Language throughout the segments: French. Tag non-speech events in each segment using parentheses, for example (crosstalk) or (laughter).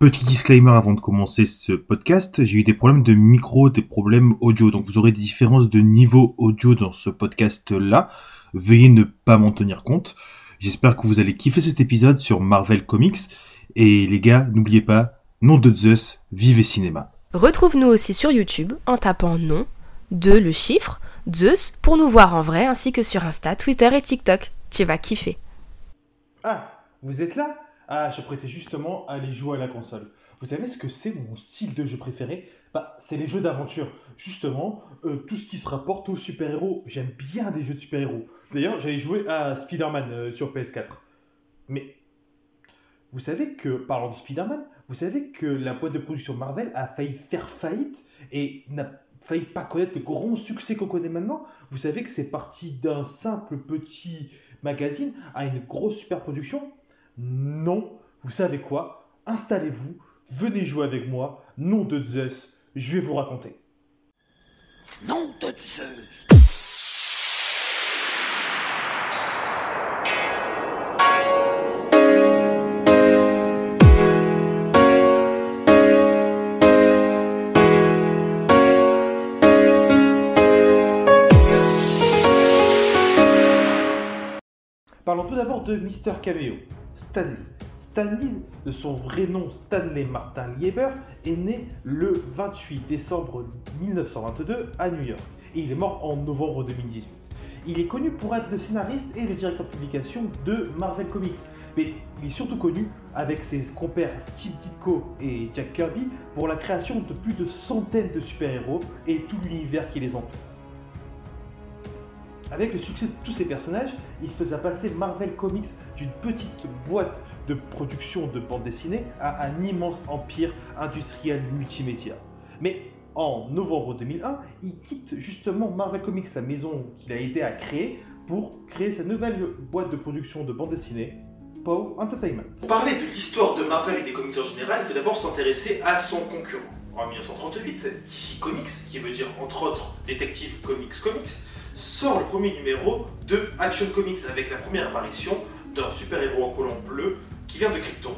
Petit disclaimer avant de commencer ce podcast, j'ai eu des problèmes de micro, des problèmes audio, donc vous aurez des différences de niveau audio dans ce podcast-là. Veuillez ne pas m'en tenir compte. J'espère que vous allez kiffer cet épisode sur Marvel Comics. Et les gars, n'oubliez pas, nom de Zeus, vivez cinéma. Retrouve-nous aussi sur YouTube en tapant nom de le chiffre Zeus pour nous voir en vrai ainsi que sur Insta, Twitter et TikTok. Tu vas kiffer. Ah, vous êtes là? Ah, je prêtais justement à aller jouer à la console. Vous savez ce que c'est mon style de jeu préféré? Bah, C'est les jeux d'aventure. Justement, euh, tout ce qui se rapporte aux super-héros. J'aime bien des jeux de super-héros. D'ailleurs, j'allais jouer à Spider-Man euh, sur PS4. Mais vous savez que, parlant de Spider-Man, vous savez que la boîte de production Marvel a failli faire faillite et n'a failli pas connaître le grand succès qu'on connaît maintenant? Vous savez que c'est parti d'un simple petit magazine à une grosse super production Non. Vous savez quoi? Installez-vous, venez jouer avec moi. Nom de Zeus, je vais vous raconter. Nom de Zeus Parlons tout d'abord de Mister Cameo, Stanley. Stanley, de son vrai nom Stanley Martin Lieber, est né le 28 décembre 1922 à New York et il est mort en novembre 2018. Il est connu pour être le scénariste et le directeur de publication de Marvel Comics, mais il est surtout connu avec ses compères Steve Ditko et Jack Kirby pour la création de plus de centaines de super-héros et tout l'univers qui les entoure. Avec le succès de tous ces personnages, il faisait passer Marvel Comics d'une petite boîte de production de bande dessinée à un immense empire industriel multimédia. Mais en novembre 2001, il quitte justement Marvel Comics, la maison qu'il a aidé à créer, pour créer sa nouvelle boîte de production de bande dessinée, Pow Entertainment. Pour parler de l'histoire de Marvel et des comics en général, il faut d'abord s'intéresser à son concurrent. En 1938, DC Comics, qui veut dire entre autres Detective Comics Comics, sort le premier numéro de Action Comics avec la première apparition d'un super-héros en collant bleu qui vient de Krypton,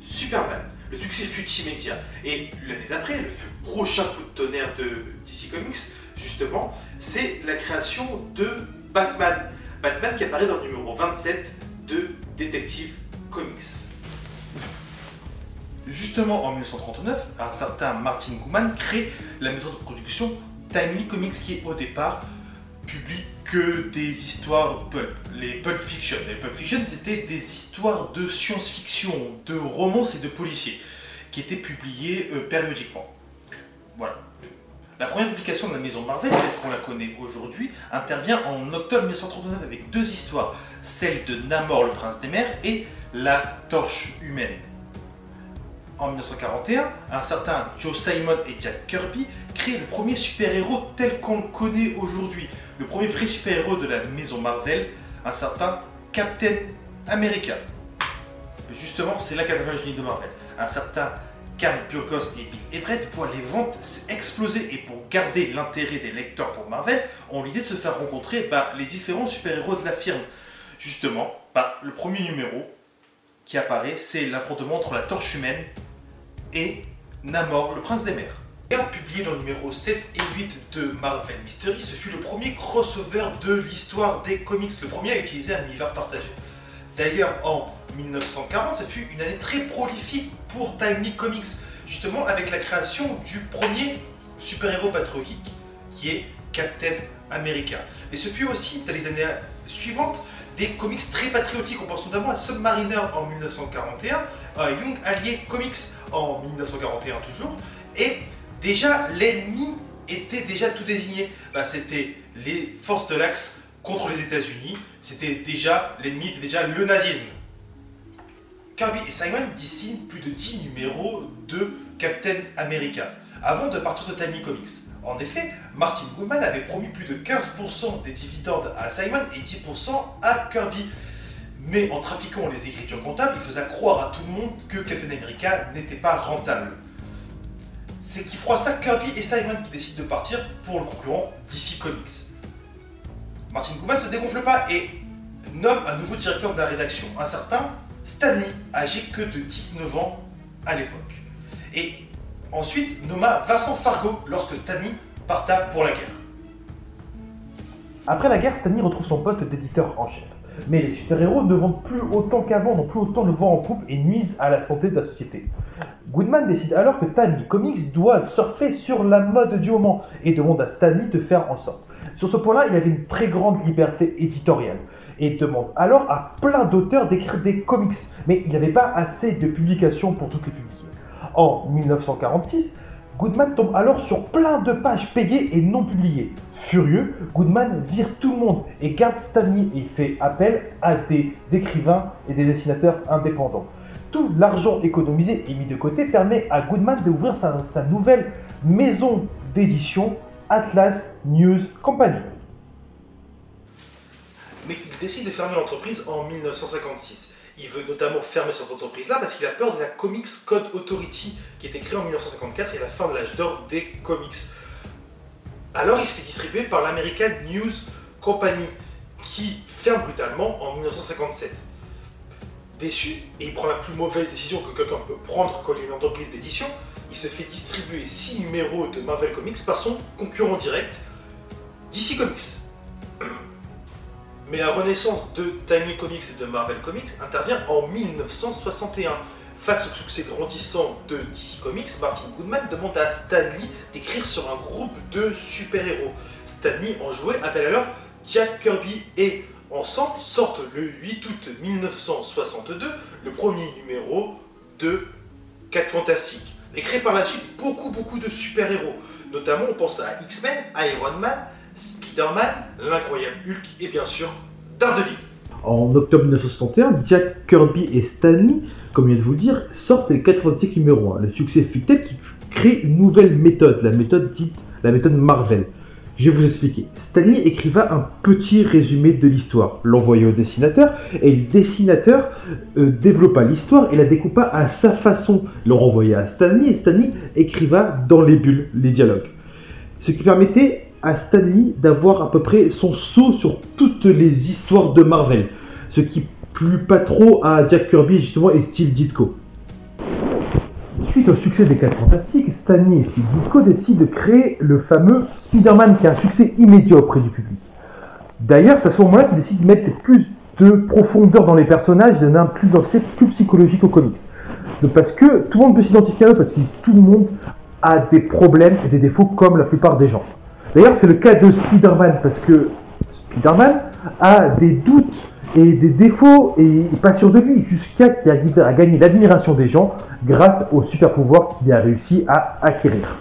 Superman. Le succès fut immédiat. Et l'année d'après, le prochain coup de tonnerre de DC Comics, justement, c'est la création de Batman. Batman qui apparaît dans le numéro 27 de Detective Comics. Justement, en 1939, un certain Martin Gouman crée la maison de production Timely Comics qui au départ publie que des histoires pulp, les pulp fiction. Les pulp fiction, c'était des histoires de science-fiction, de romances et de policiers qui étaient publiées euh, périodiquement. Voilà. La première publication de la maison Marvel, telle qu'on la connaît aujourd'hui, intervient en octobre 1939 avec deux histoires, celle de Namor, le prince des mers, et la torche humaine. En 1941, un certain Joe Simon et Jack Kirby créent le premier super-héros tel qu'on le connaît aujourd'hui, le premier vrai super-héros de la maison Marvel, un certain Captain America. Justement, c'est là qu'intervient le génie de Marvel. Un certain Karl Burgos et Bill Everett voient les ventes exploser et pour garder l'intérêt des lecteurs pour Marvel, ont l'idée de se faire rencontrer bah, les différents super-héros de la firme. Justement, bah, le premier numéro qui apparaît, c'est l'affrontement entre la torche humaine et Namor, le prince des mers. Publié dans le numéro 7 et 8 de Marvel Mystery, ce fut le premier crossover de l'histoire des comics, le premier à utiliser un univers partagé. D'ailleurs, en 1940, ce fut une année très prolifique pour Timely Comics, justement avec la création du premier super-héros patriotique qui est Captain America. Et ce fut aussi, dans les années suivantes, des comics très patriotiques. On pense notamment à Submariner en 1941, à Young Allied Comics en 1941 toujours, et déjà l'ennemi était déjà tout désigné. Bah, c'était les forces de l'Axe contre les États-Unis. C'était déjà l'ennemi était déjà le nazisme. Kirby et Simon dessinent plus de 10 numéros de Captain America avant de partir de Timely Comics. En effet, Martin Goodman avait promis plus de 15% des dividendes à Simon et 10% à Kirby. Mais en trafiquant les écritures comptables, il faisait croire à tout le monde que Captain America n'était pas rentable. C'est qui froisse ça Kirby et Simon qui décident de partir pour le concurrent DC Comics. Martin Goodman ne se dégonfle pas et nomme un nouveau directeur de la rédaction, un certain Stanley, âgé que de 19 ans à l'époque. Et ensuite nomma Vincent Fargo lorsque Stanley parta pour la guerre. Après la guerre, Stanley retrouve son poste d'éditeur en chef. Mais les super-héros ne vendent plus autant qu'avant, n'ont plus autant le vent en poupe et nuisent à la santé de la société. Goodman décide alors que Timely Comics doit surfer sur la mode du moment et demande à Stanley de faire en sorte. Sur ce point-là, il avait une très grande liberté éditoriale et demande alors à plein d'auteurs d'écrire des comics, mais il n'y avait pas assez de publications pour toutes les publier. En 1946, Goodman tombe alors sur plein de pages payées et non publiées. Furieux, Goodman vire tout le monde et garde Stanley et fait appel à des écrivains et des dessinateurs indépendants. Tout l'argent économisé et mis de côté permet à Goodman d'ouvrir sa, nouvelle maison d'édition Atlas News Company. Mais il décide de fermer l'entreprise en 1956. Il veut notamment fermer cette entreprise-là parce qu'il a peur de la Comics Code Authority qui était créée en 1954 et la fin de l'âge d'or des comics. Alors il se fait distribuer par l'American News Company qui ferme brutalement en 1957. Déçu, et il prend la plus mauvaise décision que quelqu'un peut prendre quand il est une entreprise d'édition, il se fait distribuer 6 numéros de Marvel Comics par son concurrent direct, DC Comics. Mais la renaissance de Timely Comics et de Marvel Comics intervient en 1961. Face au succès grandissant de DC Comics, Martin Goodman demande à Stan Lee d'écrire sur un groupe de super-héros. Stan Lee, en jouet, appelle alors Jack Kirby et ensemble sortent le 8 août 1962 le premier numéro de 4 Fantastiques. Et crée par la suite beaucoup beaucoup de super-héros. Notamment on pense à X-Men, Iron Man, Spider-Man, l'incroyable Hulk et bien sûr Daredevil. En octobre 1961, Jack Kirby et Stanley, comme je de vous dire, sortent les 85 numéros 1. Le succès fut tel qu'ils créent une nouvelle méthode, la méthode dite la méthode Marvel. Je vais vous expliquer. Stanley écriva un petit résumé de l'histoire, l'envoya au dessinateur, et le dessinateur euh, développa l'histoire et la découpa à sa façon. Le renvoya à Stanley et Stanley écriva dans les bulles les dialogues. Ce qui permettait à Stanley d'avoir à peu près son saut sur toutes les histoires de Marvel. Ce qui plut pas trop à Jack Kirby justement et Steve Ditko. Suite au succès des 4 Fantastiques, Stanley et Steve Ditko décident de créer le fameux Spider-Man qui a un succès immédiat auprès du public. D'ailleurs, c'est à ce moment-là qu'ils décident de mettre plus de profondeur dans les personnages, de plus d'accès plus psychologique aux comics. Parce que tout le monde peut s'identifier à eux, parce que tout le monde a des problèmes et des défauts comme la plupart des gens. D'ailleurs, c'est le cas de Spider-Man, parce que A des doutes et des défauts et pas sûr de lui, jusqu'à qu'il arrive à gagner l'admiration des gens grâce au super pouvoir qu'il a réussi à acquérir.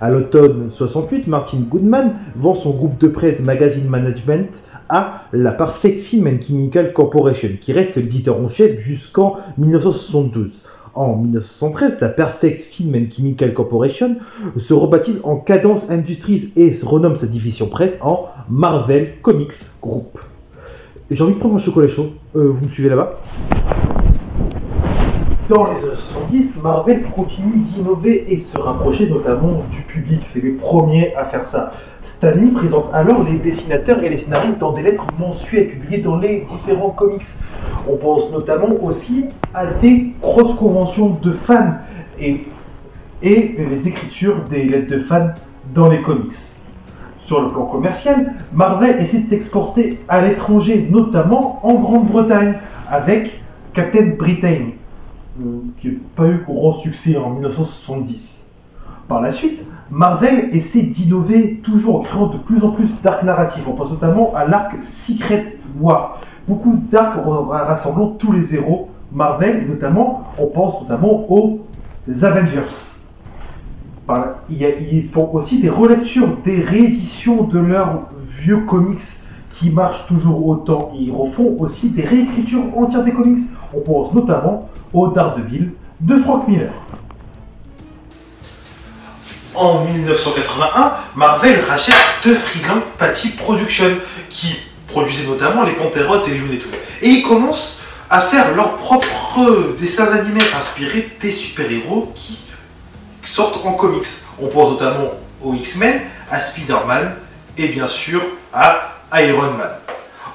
À l'automne 68, Martin Goodman vend son groupe de presse Magazine Management à la Perfect Film and Chemical Corporation, qui reste l'éditeur en chef jusqu'en 1972. En 1973, la Perfect Film and Chemical Corporation se rebaptise en Cadence Industries et renomme sa division presse en Marvel Comics Group. J'ai envie de prendre un chocolat chaud. Euh, vous me suivez là-bas? Dans les années 70, Marvel continue d'innover et se rapprocher notamment du public. C'est les premiers à faire ça. Stanley présente alors les dessinateurs et les scénaristes dans des lettres mensuelles publiées dans les différents comics. On pense notamment aussi à des cross-conventions de fans et, et les écritures des lettres de fans dans les comics. Sur le plan commercial, Marvel essaie de s'exporter à l'étranger, notamment en Grande-Bretagne, avec Captain Britain, qui n'a pas eu grand succès en 1970. Par la suite, Marvel essaie d'innover toujours en créant de plus en plus d'arcs narratifs. On pense notamment à l'arc Secret War. Beaucoup d'arcs rassemblant tous les héros Marvel, notamment, on pense notamment aux Avengers. Ils font aussi des relectures, des rééditions de leurs vieux comics qui marchent toujours autant. Ils refont aussi des réécritures entières des comics. On pense notamment au Daredevil de Frank Miller. En 1981, Marvel rachète The Freeland Patty Production, qui produisait notamment les Panteros et les Looney. Et ils commencent à faire leurs propres dessins animés inspirés des super-héros qui sortent en comics. On pense notamment aux X-Men, à Spider-Man et bien sûr à Iron Man.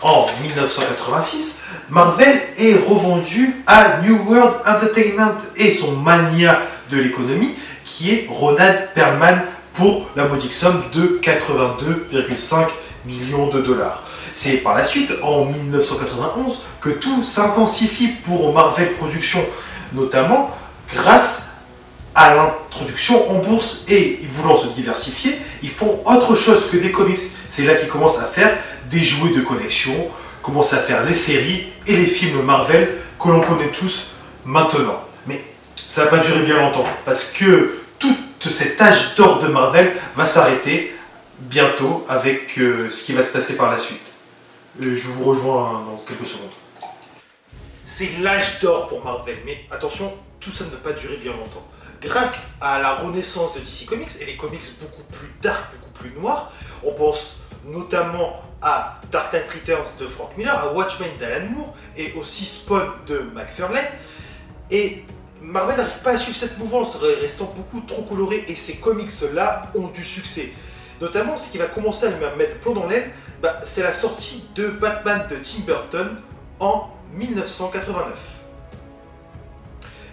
En 1986, Marvel est revendu à New World Entertainment et son mania de l'économie, qui est Ronald Perlman pour la modique somme de 82,5 millions de dollars. C'est par la suite, en 1991, que tout s'intensifie pour Marvel Productions, notamment grâce à l'introduction en bourse et voulant se diversifier, ils font autre chose que des comics. C'est là qu'ils commencent à faire des jouets de collection, commencent à faire les séries et les films Marvel que l'on connaît tous maintenant. Mais ça va pas durer bien longtemps parce que toute cette âge d'or de Marvel va s'arrêter bientôt avec euh, ce qui va se passer par la suite. Euh, je vous rejoins dans quelques secondes. C'est l'âge d'or pour Marvel, mais attention, tout ça ne va pas durer bien longtemps. Grâce à la renaissance de DC Comics et les comics beaucoup plus dark, beaucoup plus noirs, on pense notamment à Dark Knight Returns de Frank Miller, à Watchmen d'Alan Moore et aussi Spawn de McFarlane. Et Marvel n'arrive pas à suivre cette mouvance, restant beaucoup trop coloré, et ces comics-là ont du succès. Notamment, ce qui va commencer à lui mettre plomb dans l'aile, bah, c'est la sortie de Batman de Tim Burton en 1989.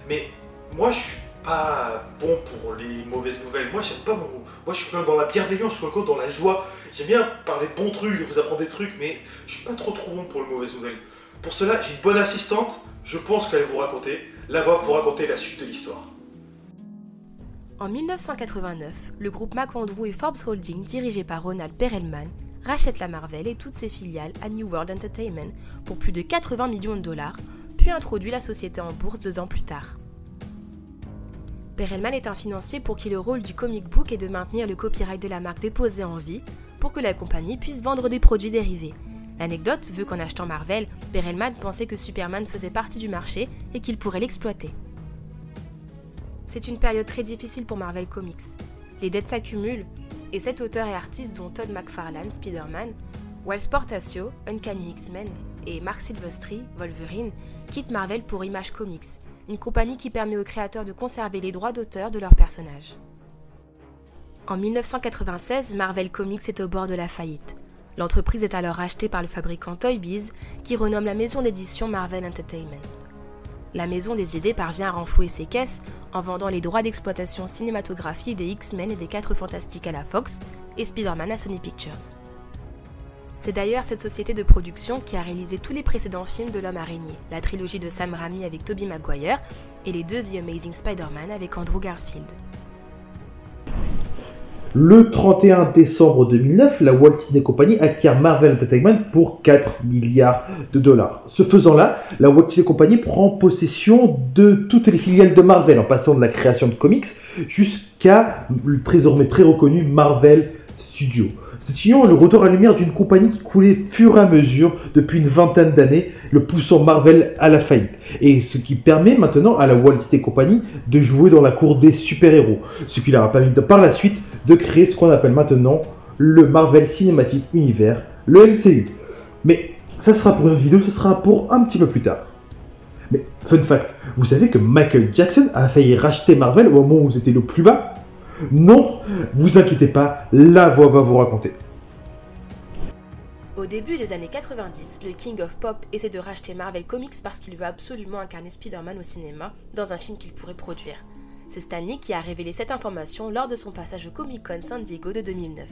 Mais moi, je suis pas bon pour les mauvaises nouvelles. Moi, j'aime pas mon... Moi, je suis dans la bienveillance, je suis dans la joie. J'aime bien parler de bons trucs, vous apprendre des trucs, mais je suis pas trop trop bon pour les mauvaises nouvelles. Pour cela, j'ai une bonne assistante. Je pense qu'elle va vous raconter. La voix vous raconter la suite de l'histoire. En 1989, le groupe McAndrew et Forbes Holding, dirigé par Ronald Perelman, rachète la Marvel et toutes ses filiales à New World Entertainment pour plus de 80 millions de dollars, puis introduit la société en bourse deux ans plus tard. Perelman est un financier pour qui le rôle du comic book est de maintenir le copyright de la marque déposée en vie pour que la compagnie puisse vendre des produits dérivés. L'anecdote veut qu'en achetant Marvel, Perelman pensait que Superman faisait partie du marché et qu'il pourrait l'exploiter. C'est une période très difficile pour Marvel Comics. Les dettes s'accumulent, et sept auteurs et artistes dont Todd McFarlane, Spider-Man, Wells Portacio, Uncanny X-Men et Mark Silvestri, Wolverine, quittent Marvel pour Image Comics, une compagnie qui permet aux créateurs de conserver les droits d'auteur de leurs personnages. En 1996, Marvel Comics est au bord de la faillite. L'entreprise est alors rachetée par le fabricant Toy Biz, qui renomme la maison d'édition Marvel Entertainment la Maison des Idées parvient à renflouer ses caisses en vendant les droits d'exploitation cinématographique des X-Men et des 4 Fantastiques à la Fox et Spider-Man à Sony Pictures. C'est d'ailleurs cette société de production qui a réalisé tous les précédents films de l'homme araignée, la trilogie de Sam Raimi avec Tobey Maguire et les deux The Amazing Spider-Man avec Andrew Garfield. Le 31 décembre 2009, la Walt Disney Company acquiert Marvel Entertainment pour 4 milliards de dollars. Ce faisant là, la Walt Disney Company prend possession de toutes les filiales de Marvel, en passant de la création de comics jusqu'à le très reconnu Marvel Union est le retour à lumière d'une compagnie qui coulait fur et à mesure depuis une vingtaine d'années, le poussant Marvel à la faillite. Et ce qui permet maintenant à la Walt Disney Company de jouer dans la cour des super-héros. Ce qui leur a permis par la suite de créer ce qu'on appelle maintenant le Marvel Cinematic Universe, le MCU. Mais ça sera pour une vidéo, ce sera pour un petit peu plus tard. Mais fun fact, vous savez que Michael Jackson a failli racheter Marvel au moment où vous étiez le plus bas? Non, vous inquiétez pas, la voix va vous raconter. Au début des années 90, le King of Pop essaie de racheter Marvel Comics parce qu'il veut absolument incarner Spider-Man au cinéma dans un film qu'il pourrait produire. C'est Stanley qui a révélé cette information lors de son passage au Comic Con San Diego de 2009.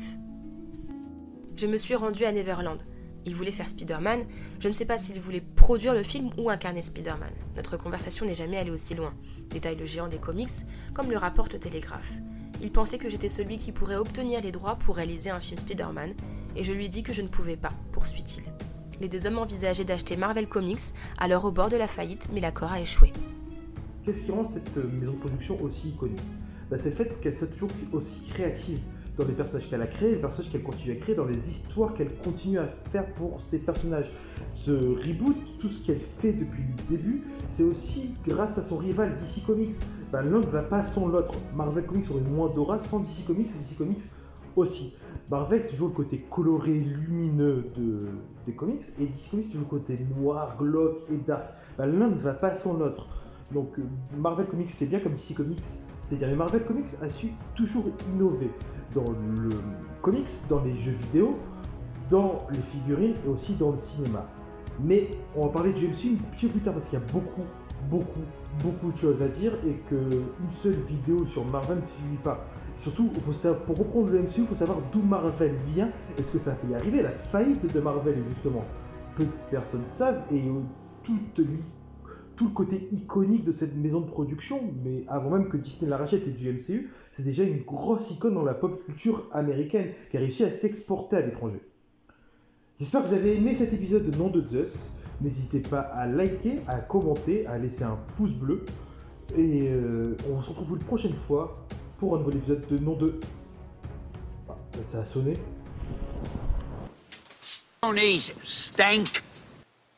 Je me suis rendu à Neverland. Il voulait faire Spider-Man, je ne sais pas s'il voulait produire le film ou incarner Spider-Man. Notre conversation n'est jamais allée aussi loin, détaille le géant des comics, comme le rapporte le Télégraphe. Il pensait que j'étais celui qui pourrait obtenir les droits pour réaliser un film Spider-Man, et je lui dis que je ne pouvais pas, poursuit-il. Les deux hommes envisageaient d'acheter Marvel Comics, alors au bord de la faillite, mais l'accord a échoué. Qu'est-ce qui rend cette euh, maison de production aussi iconique bah, C'est le fait qu'elle soit toujours aussi créative dans les personnages qu'elle a créés, les personnages qu'elle continue à créer, dans les histoires qu'elle continue à faire pour ses personnages. Ce reboot, tout ce qu'elle fait depuis le début, c'est aussi grâce à son rival DC Comics. Ben, L'un ne va pas sans l'autre. Marvel Comics aurait moins d'aura sans DC Comics et DC Comics aussi. Marvel, toujours le côté coloré, lumineux de, des comics, et DC Comics, toujours le côté noir, glauque et dark. Ben, L'un ne va pas sans l'autre. Donc euh, Marvel Comics, c'est bien comme DC Comics, c'est bien. Mais Marvel Comics a su toujours innover dans le comics, dans les jeux vidéo, dans les figurines et aussi dans le cinéma. Mais on va parler du MCU un petit peu plus tard parce qu'il y a beaucoup, beaucoup, beaucoup de choses à dire et qu'une seule vidéo sur Marvel ne suffit pas. Surtout, pour reprendre le MCU, il faut savoir d'où Marvel vient et ce que ça fait y arriver, la faillite de Marvel justement? Peu de personnes savent et tout le côté iconique de cette maison de production, mais avant même que Disney la rachète et du MCU, c'est déjà une grosse icône dans la pop culture américaine qui a réussi à s'exporter à l'étranger. J'espère que vous avez aimé cet épisode de Nom de Zeus. N'hésitez pas à liker, à commenter, à laisser un pouce bleu. Et euh, on se retrouve une prochaine fois pour un nouvel épisode de Nom de... Ah, ça a sonné.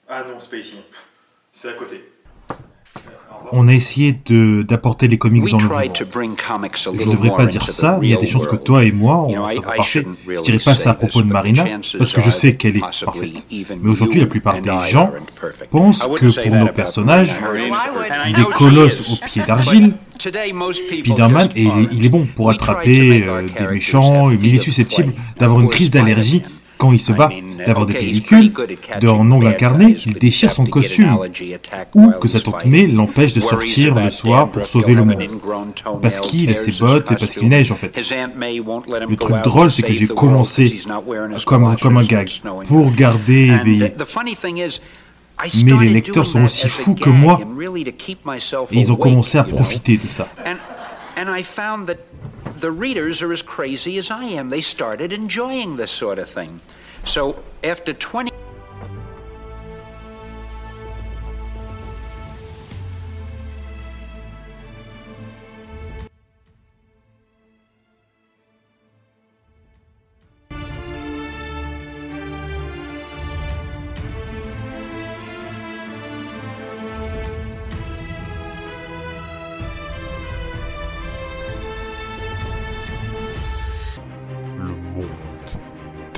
Ah non, c'est pas ici. C'est à côté. On a essayé de d'apporter les comics dans le monde. Je little devrais pas dire ça, mais il y a des chances que toi et moi, on soit parfait. Je really dirais pas ça à propos de Marina, parce que je sais qu'elle est parfaite. Mais aujourd'hui, la plupart des gens pensent que pour nos personnages, il est colosse aux pieds d'argile, Spider-Man, et il est, aren't. il est bon pour attraper euh, des méchants, mais il est susceptible d'avoir une crise d'allergie. Quand il se bat, d'avoir des pellicules, pretty good at d'un catching ongle bad incarné guys, qu'il déchire son costume, ou que sa tantumée fighting. l'empêche de sortir le soir pour sauver le monde. Parce qu'il a ses bottes et parce qu'il neige en fait. May Le truc drôle, c'est que j'ai commencé comme, comme un gag pour garder éveillé. Mais les lecteurs sont aussi fous que moi. Et ils ont commencé à profiter de ça. The readers are as crazy as I am. They started enjoying this sort of thing. So after 20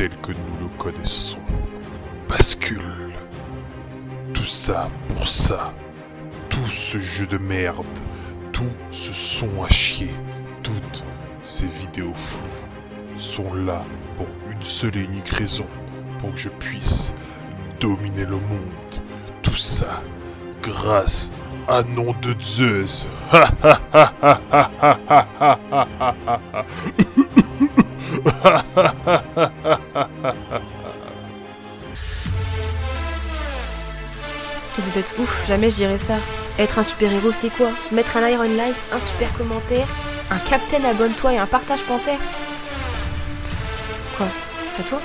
tel que nous le connaissons bascule. Tout ça pour ça. Tout ce jeu de merde. Tout ce son à chier. Toutes ces vidéos floues sont là pour une seule et unique raison. Pour que je puisse dominer le monde. Tout ça grâce à nom de Zeus. (laughs) Vous êtes ouf, jamais je dirais ça. Être un super-héros, c'est quoi? Mettre un Iron Life, un super commentaire, un Captain abonne-toi et un partage panthère? Quoi? C'est toi?